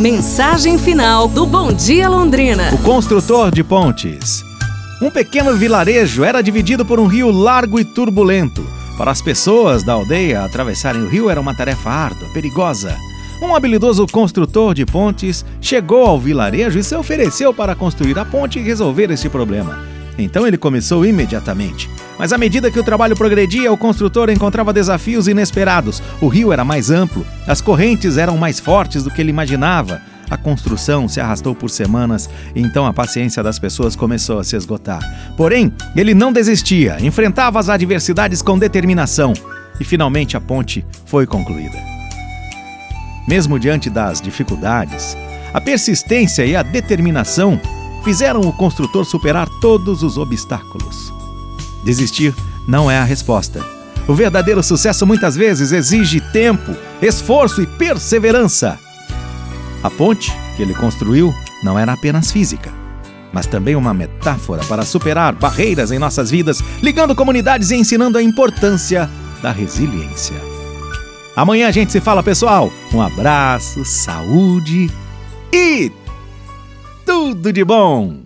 Mensagem final do Bom Dia Londrina. O construtor de pontes. Um pequeno vilarejo era dividido por um rio largo e turbulento. Para as pessoas da aldeia, atravessarem o rio era uma tarefa árdua, perigosa. Um habilidoso construtor de pontes chegou ao vilarejo e se ofereceu para construir a ponte e resolver este problema. Então ele começou imediatamente. Mas à medida que o trabalho progredia, o construtor encontrava desafios inesperados. O rio era mais amplo, as correntes eram mais fortes do que ele imaginava. A construção se arrastou por semanas e então a paciência das pessoas começou a se esgotar. Porém, ele não desistia, enfrentava as adversidades com determinação e finalmente a ponte foi concluída. Mesmo diante das dificuldades, a persistência e a determinação fizeram o construtor superar todos os obstáculos. Desistir não é a resposta. O verdadeiro sucesso muitas vezes exige tempo, esforço e perseverança. A ponte que ele construiu não era apenas física, mas também uma metáfora para superar barreiras em nossas vidas, ligando comunidades e ensinando a importância da resiliência. Amanhã a gente se fala, pessoal. Um abraço, saúde e tudo de bom!